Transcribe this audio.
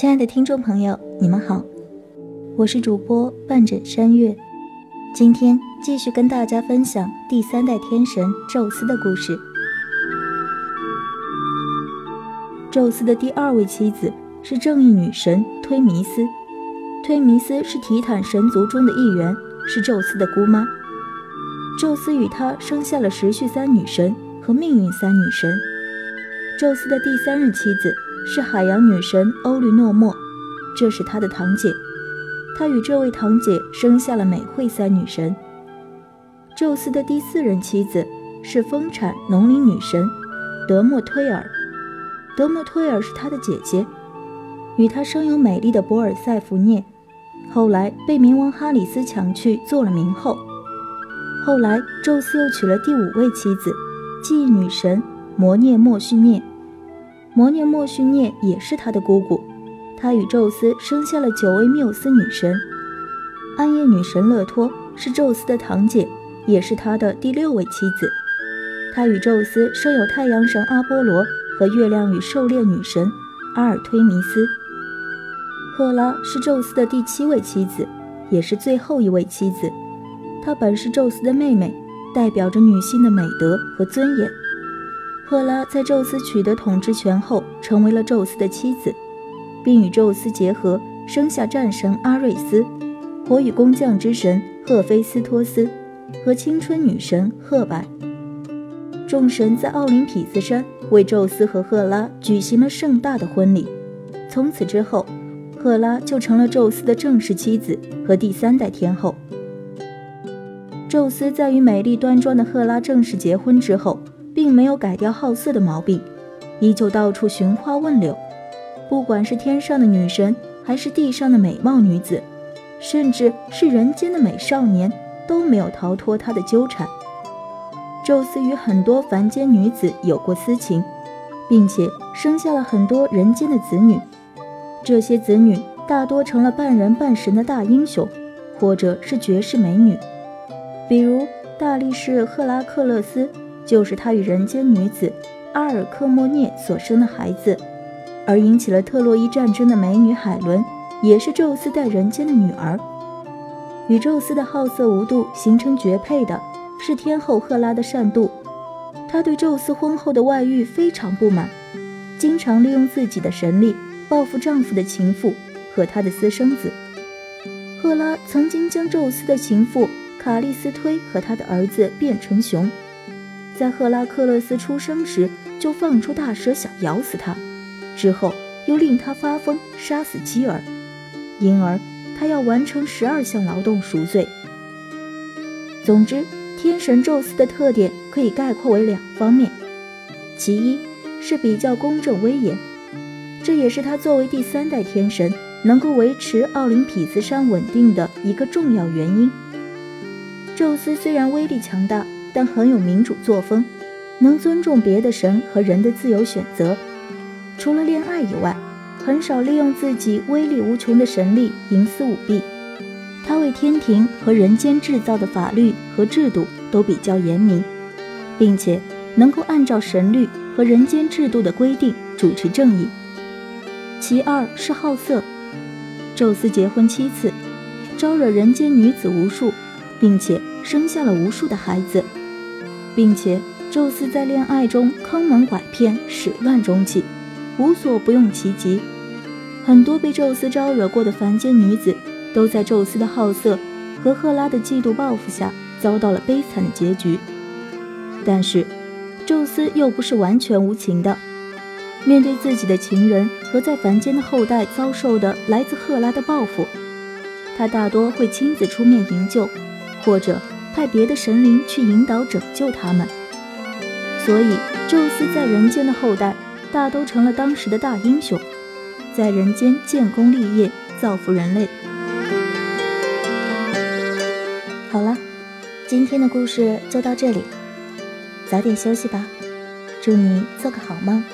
亲爱的听众朋友，你们好，我是主播半枕山月，今天继续跟大家分享第三代天神宙斯的故事。宙斯的第二位妻子是正义女神忒弥斯，忒弥斯是提坦神族中的一员，是宙斯的姑妈。宙斯与她生下了时序三女神和命运三女神。宙斯的第三任妻子。是海洋女神欧律诺莫，这是他的堂姐。他与这位堂姐生下了美惠三女神。宙斯的第四任妻子是丰产农林女神德莫忒尔，德莫忒尔是他的姐姐，与他生有美丽的博尔塞福涅，后来被冥王哈里斯抢去做了冥后。后来宙斯又娶了第五位妻子，记忆女神摩涅莫绪涅。摩涅莫绪涅也是他的姑姑，他与宙斯生下了九位缪斯女神。暗夜女神勒托是宙斯的堂姐，也是他的第六位妻子。他与宙斯生有太阳神阿波罗和月亮与狩猎女神阿尔忒弥斯。赫拉是宙斯的第七位妻子，也是最后一位妻子。她本是宙斯的妹妹，代表着女性的美德和尊严。赫拉在宙斯取得统治权后，成为了宙斯的妻子，并与宙斯结合，生下战神阿瑞斯、火与工匠之神赫菲斯托斯和青春女神赫柏。众神在奥林匹斯山为宙斯和赫拉举行了盛大的婚礼。从此之后，赫拉就成了宙斯的正式妻子和第三代天后。宙斯在与美丽端庄的赫拉正式结婚之后。并没有改掉好色的毛病，依旧到处寻花问柳。不管是天上的女神，还是地上的美貌女子，甚至是人间的美少年，都没有逃脱他的纠缠。宙斯与很多凡间女子有过私情，并且生下了很多人间的子女。这些子女大多成了半人半神的大英雄，或者是绝世美女，比如大力士赫拉克勒斯。就是他与人间女子阿尔克莫涅所生的孩子，而引起了特洛伊战争的美女海伦，也是宙斯在人间的女儿。与宙斯的好色无度形成绝配的是天后赫拉的善妒，她对宙斯婚后的外遇非常不满，经常利用自己的神力报复丈夫的情妇和他的私生子。赫拉曾经将宙斯的情妇卡利斯推和他的儿子变成熊。在赫拉克勒斯出生时就放出大蛇想咬死他，之后又令他发疯杀死妻儿，因而他要完成十二项劳动赎罪。总之，天神宙斯的特点可以概括为两方面，其一是比较公正威严，这也是他作为第三代天神能够维持奥林匹斯山稳定的一个重要原因。宙斯虽然威力强大。但很有民主作风，能尊重别的神和人的自由选择。除了恋爱以外，很少利用自己威力无穷的神力营私舞弊。他为天庭和人间制造的法律和制度都比较严明，并且能够按照神律和人间制度的规定主持正义。其二是好色，宙斯结婚七次，招惹人间女子无数，并且生下了无数的孩子。并且，宙斯在恋爱中坑蒙拐骗、始乱终弃，无所不用其极。很多被宙斯招惹过的凡间女子，都在宙斯的好色和赫拉的嫉妒报复下，遭到了悲惨的结局。但是，宙斯又不是完全无情的。面对自己的情人和在凡间的后代遭受的来自赫拉的报复，他大多会亲自出面营救，或者。派别的神灵去引导拯救他们，所以宙斯在人间的后代大都成了当时的大英雄，在人间建功立业，造福人类。好了，今天的故事就到这里，早点休息吧，祝你做个好梦。